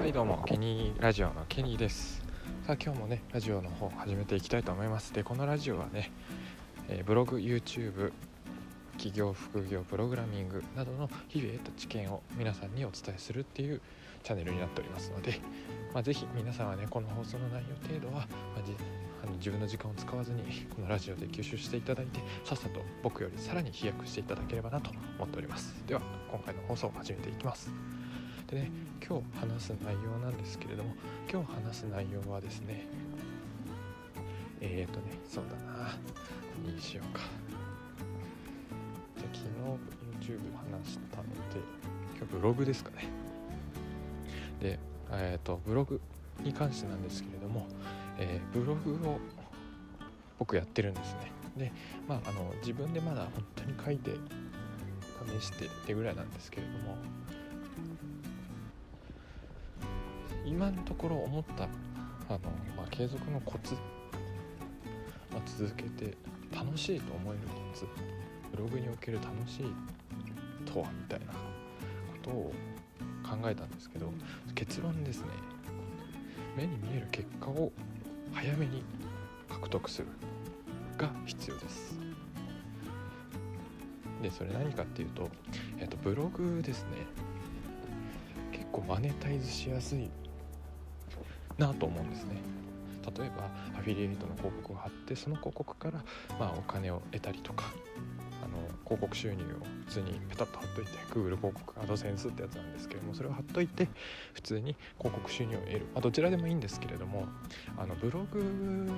はいどうもケニーラジオのケニーです。さあ今日もねラジオの方始めていきたいと思います。でこのラジオはね、えー、ブログ YouTube 企業副業プログラミングなどの日々得た知見を皆さんにお伝えするっていうチャンネルになっておりますので、まあ、ぜひ皆さんはねこの放送の内容程度は、まあ、あの自分の時間を使わずにこのラジオで吸収していただいてさっさと僕よりさらに飛躍していただければなと思っております。では今回の放送を始めていきます。でね今日話す内容なんですけれども今日話す内容はですねえっ、ー、とねそうだな何にしようか。じゃ昨日 YouTube 話したので今日ブログですかね。でえっ、ー、とブログに関してなんですけれども、えー、ブログを僕やってるんですね。でまああの自分でまだ本当に書いて試してってぐらいなんですけれども今のところ思ったあの、まあ、継続のコツ、まあ、続けて楽しいと思えるコツブログにおける楽しいとはみたいなことを考えたんですけど結論ですね。目に見える結果を早めに獲得するが必要です。でそれ何かっていうと、えっと、ブログですね。結構マネタイズしやすいなと思うんですね。例えばアフィリエイトの広告を貼ってその広告から、まあ、お金を得たりとかあの広告収入を普通にペタッと貼っといて Google 広告アドセンスってやつなんですけれどもそれを貼っといて普通に広告収入を得る、まあ、どちらでもいいんですけれどもあのブログ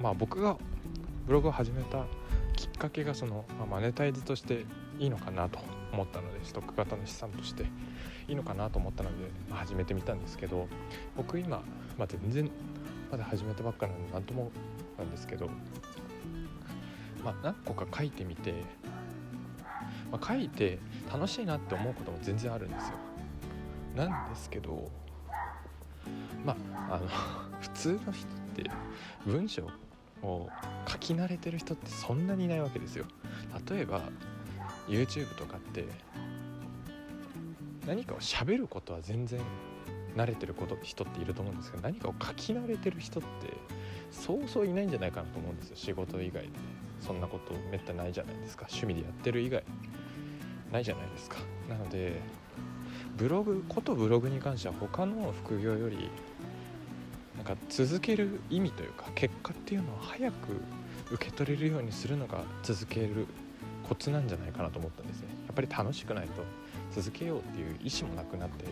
まあ僕がブログを始めたきっかけがその、まあ、マネタイズとしていいのかなと思ったのでストック型の資産としていいのかなと思ったので、まあ、始めてみたんですけど僕今、まあ、全然まだ始めたばっかなので何ともなんですけど、まあ、何個か書いてみて、まあ、書いて楽しいなって思うことも全然あるんですよ。なんですけどまああの 普通の人って文章を書き慣れてる人ってそんなにいないわけですよ。例えば YouTube とかって何かを喋ることは全然慣れてること人っていると思うんですけど何かを書き慣れてる人ってそうそういないんじゃないかなと思うんですよ。仕事以外で。そんなことめったにないじゃないですか。趣味でやってる以外。ないじゃないですか。なのでブログことブログに関しては他の副業よりなんか続ける意味というか結果っていうのを早く受け取れるようにするのが続けるコツなんじゃないかなと思ったんですね。やっぱり楽しくないと続けようっていう意思もなくなって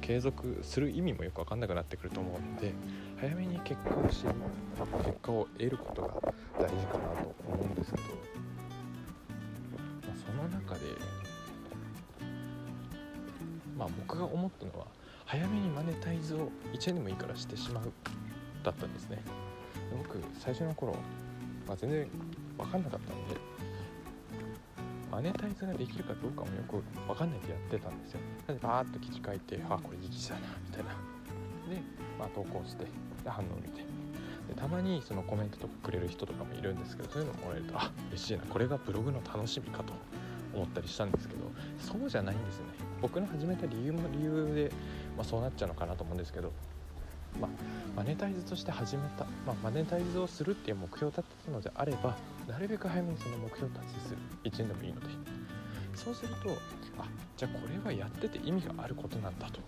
継続する意味もよく分かんなくなってくると思うので早めに結果を知る結果を得ることが大事かなと思うんですけど、まあ、その中でまあ僕が思ったのは早めにマネタイズを1円でもいいからしてしまうだったんですね。僕最初の頃、まあ、全然分かんなかったんでネタイズができるかどうかもよく分かんないでやってたんですよ。でバーッと記事書いてあこれいい記事だなみたいな。で、まあ、投稿してで反応を見て。でたまにそのコメントとかくれる人とかもいるんですけどそういうのもらえるとあ嬉しいな。これがブログの楽しみかと思ったりしたんですけどそうじゃないんですね。僕の始めた理由も理由で、まあ、そうなっちゃうのかなと思うんですけどネタイズとして始めた、まあ、マネタイズをするっていう目標を立てたのであればなるべく早めにその目標を達成する。1年でもいいので。そうするとあじゃあこれはやってて意味があることなんだと、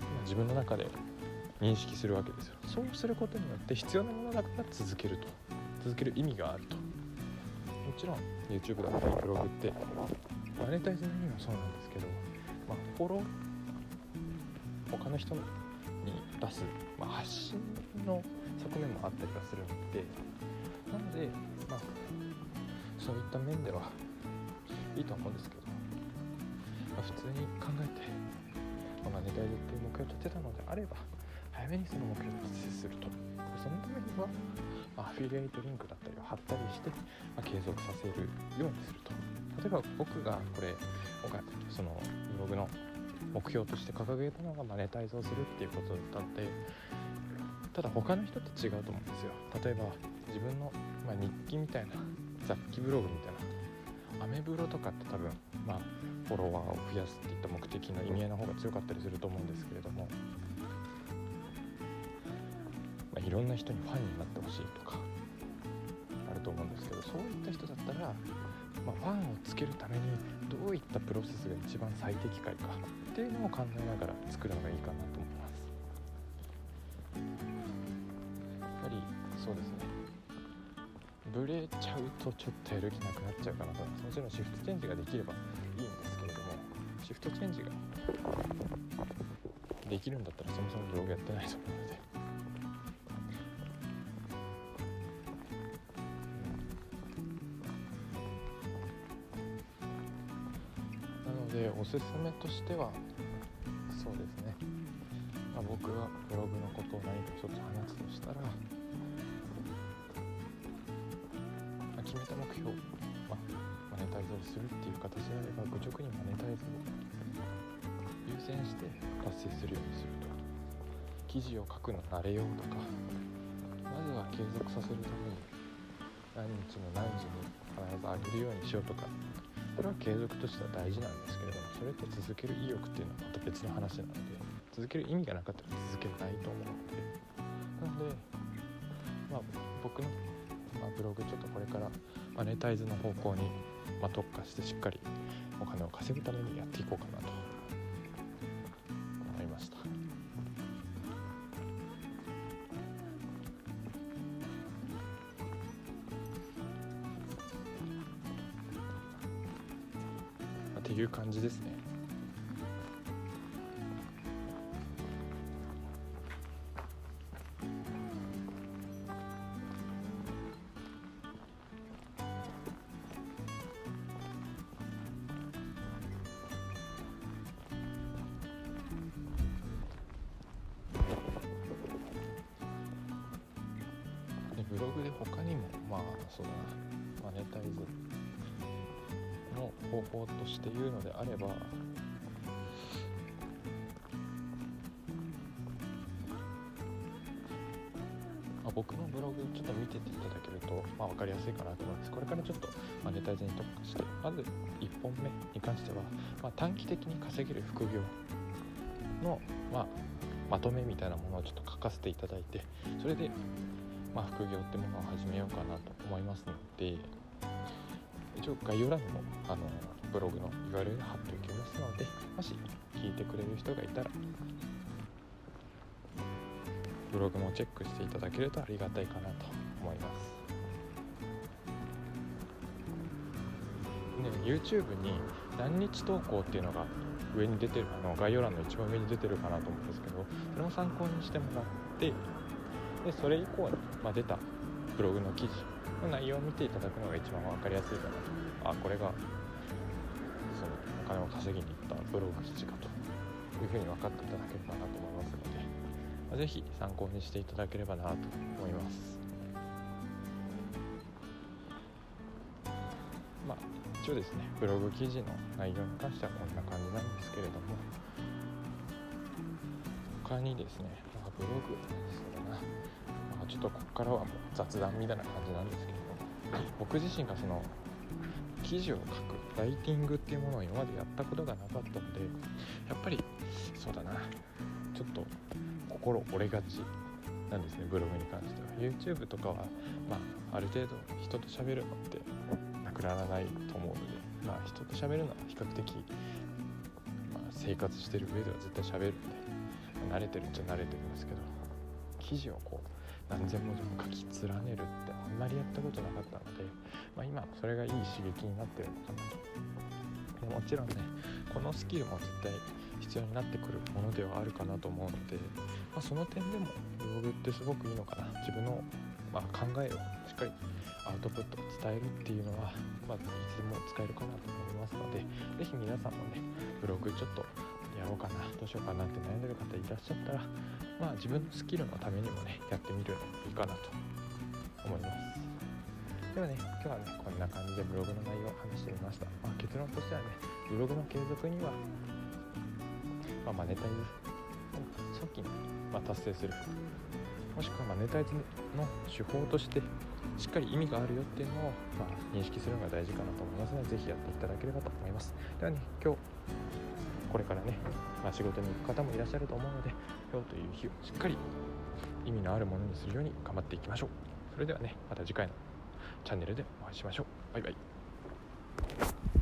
ま、自分の中で認識するわけですよ。そうすることによって必要なものだから続けると。続ける意味があると。もちろん YouTube だったりブログってマネタイズの意味もそうなんですけど、まあ、フォロー他の人のに出す、まあ、発信の側面もあったりはするのでなので、まあ、そういった面ではいいと思うんですけど、まあ、普通に考えて、まあ、ネタイズっていう目標を立てたのであれば早めにその目標を達成すると。そのためには、まあ、アフィリエイトリンクだったりを貼ったりして、まあ、継続させるようにすると。例えば僕がこれそのブログの目標として掲げたのがマネタイズをするっていうことだったのでただ他の人と違うと思うんですよ。例えば自分の、まあ、日記みたいな雑記ブログみたいなアメブロとかって多分まあフォロワーを増やすっていった目的の意味合いの方が強かったりすると思うんですけれども、まあ、いろんな人にファンになってほしいとかあると思うんですけどそういった人だったら、まあ、ファンをつけるためにどういったプロセスが一番最適解かっていうのを考えながら作るのがいいかなと思います。やっぱりそうですね。ブレちゃうとちょっとやる気なくなっちゃうかなと。もちろんシフトチェンジができればいいんですけれどもシフトチェンジができるんだったらそもそもブログやってないと思うので。すすめとしてはそうですね、まあ、僕がブログのことを何か一つ話すとしたら、まあ、決めた目標、まあ、マネタイズをするっていう形であれば愚直にマネタイズを優先して達成するようにすると。記事を書くの慣れようとかまずは継続させるために何日の何時に必ず上げるようにしようとかこれは継続としては大事なんですけれどもそれと続ける意欲っていうのはまた別の話なので続ける意味がなかったら続けないと思うのでなのでまあ僕の、まあ、ブログちょっとこれからマネタイズの方向に、まあ、特化してしっかりお金を稼ぐためにやっていこうかなと。っていう感じですね。でブログで他にもまあそうだな。マネタイズ。の方法として言うのであればま僕のブログちょっと見てていただけると、まあ、分かりやすいかなと思います。これからちょっとマネタに特化してまず1本目に関しては、まあ、短期的に稼げる副業の、まあ、まとめみたいなものをちょっと書かせていただいてそれでま、副業ってものを始めようかなと思いますので一応概要欄にもあのブログの URL 貼っておきますのでもし聞いてくれる人がいたらブログもチェックしていただけるとありがたいかなと思います。で YouTube に何日投稿っていうのが上に出てるあの概要欄の一番上に出てるかなと思うんですけどそれも参考にしてもらってでそれ以降に、まあ、出たブログの記事の内容を見ていただくのが一番分かりやすいかな。とあこれがそのお金を稼ぎに行ったブログ記事かと。いうふうに分かっていただければなと思いますので、まあ、ぜひ参考にしていただければなと思います。まあ一応ですねブログ記事の内容に関してはこんな感じなんですけれども他にですね、まあ、ブログそうだな、まあ、ちょっとここからはもう雑談みたいな感じなんですけど僕自身がその記事を書くライティングっていうものを今までやったことがなかったのでやっぱりそうだなちょっと心折れがちなんですねブログに関しては。YouTube とかは、まあ、ある程度人と喋るのってなくならないと思うので、まあ、人と喋るのは比較的、まあ、生活してる上では絶対喋るんで、慣れてるっちゃ慣れてるんですけど記事をこう何千文字も書き連ねるってあんまりやったことなかったので、まあ、今それがいい刺激になってるのかな。とでもちろんねこのスキルも絶対必要になってくるものではあるかなと思うので、まあ、その点でもブログってすごくいいのかな。自分の、ま、考えをしっかりアウトプット伝えるっていうのは、まあ、いつでも使えるかなと思いますので是非皆さんもねブログちょっとやろうかなどうしようかなって悩んでる方いらっしゃったらまあ自分のスキルのためにもねやってみるのもいいかなと思います。ではね今日はねこんな感じでブログの内容を話してみました、まあ、結論としてはねブログの継続には、まあ、マネタイズを早期に、ま、達成する。もしくはマネタイズの手法としてしっかり意味があるよっていうのを、まあ、認識するのが大事かなと思いますので是非やっていただければと思います。ではね今日これからね、まあ、仕事に行く方もいらっしゃると思うので今日という日をしっかり意味のあるものにするように頑張っていきましょう。それではねまた次回のチャンネルでお会いしましょう。バイバイ。